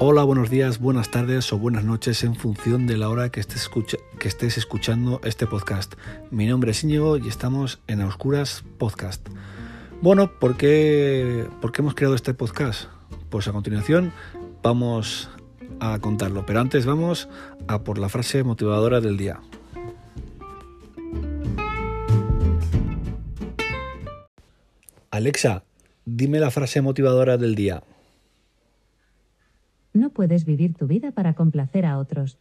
Hola, buenos días, buenas tardes o buenas noches en función de la hora que estés, que estés escuchando este podcast. Mi nombre es Íñigo y estamos en Oscuras Podcast. Bueno, ¿por qué, ¿por qué hemos creado este podcast? Pues a continuación vamos a contarlo, pero antes vamos a por la frase motivadora del día. Alexa, dime la frase motivadora del día. No puedes vivir tu vida para complacer a otros.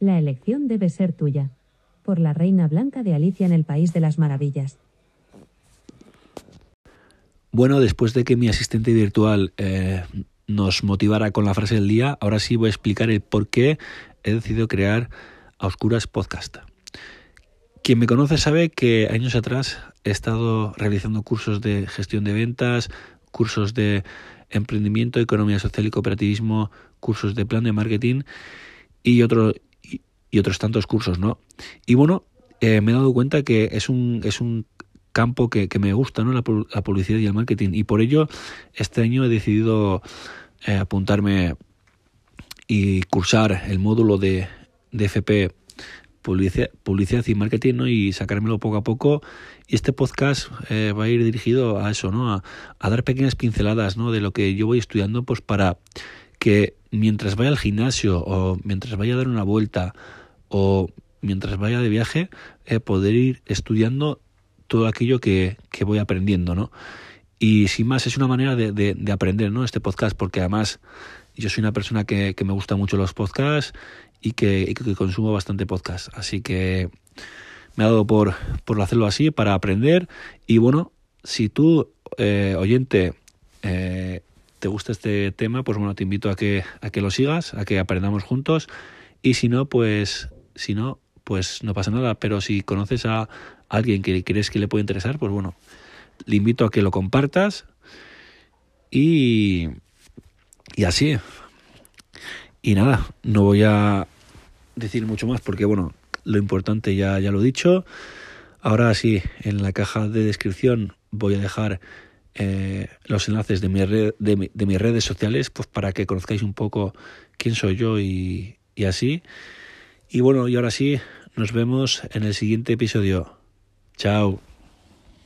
La elección debe ser tuya. Por la Reina Blanca de Alicia en el País de las Maravillas. Bueno, después de que mi asistente virtual eh, nos motivara con la frase del día, ahora sí voy a explicar el por qué he decidido crear a Oscuras Podcast. Quien me conoce sabe que años atrás he estado realizando cursos de gestión de ventas, cursos de emprendimiento, economía social y cooperativismo, cursos de plan de marketing y, otro, y, otros tantos cursos, ¿no? Y bueno, eh, me he dado cuenta que es un, es un campo que, me gusta, ¿no? La, publicidad y el marketing. Y por ello, este año he decidido eh, apuntarme y cursar el módulo de, de FP publicidad, y marketing ¿no? y sacármelo poco a poco. Y este podcast eh, va a ir dirigido a eso, ¿no? A, a, dar pequeñas pinceladas ¿no? de lo que yo voy estudiando pues para que mientras vaya al gimnasio o mientras vaya a dar una vuelta o mientras vaya de viaje, eh, poder ir estudiando todo aquello que, que, voy aprendiendo, ¿no? Y sin más, es una manera de, de, de, aprender, ¿no? Este podcast, porque además yo soy una persona que, que me gusta mucho los podcasts y que, que, consumo bastante podcast. Así que me ha dado por, por hacerlo así, para aprender. Y bueno, si tú, eh, oyente, eh, te gusta este tema, pues bueno, te invito a que, a que lo sigas, a que aprendamos juntos. Y si no, pues, si no, pues no pasa nada. Pero si conoces a alguien que crees que le puede interesar, pues bueno, le invito a que lo compartas. Y, y así. Y nada, no voy a decir mucho más porque, bueno, lo importante ya, ya lo he dicho. Ahora sí, en la caja de descripción voy a dejar eh, los enlaces de, de, mis redes sociales pues para que conozcáis un poco quién soy yo y, y así. Y bueno, y ahora sí, nos vemos en el siguiente episodio. Chao.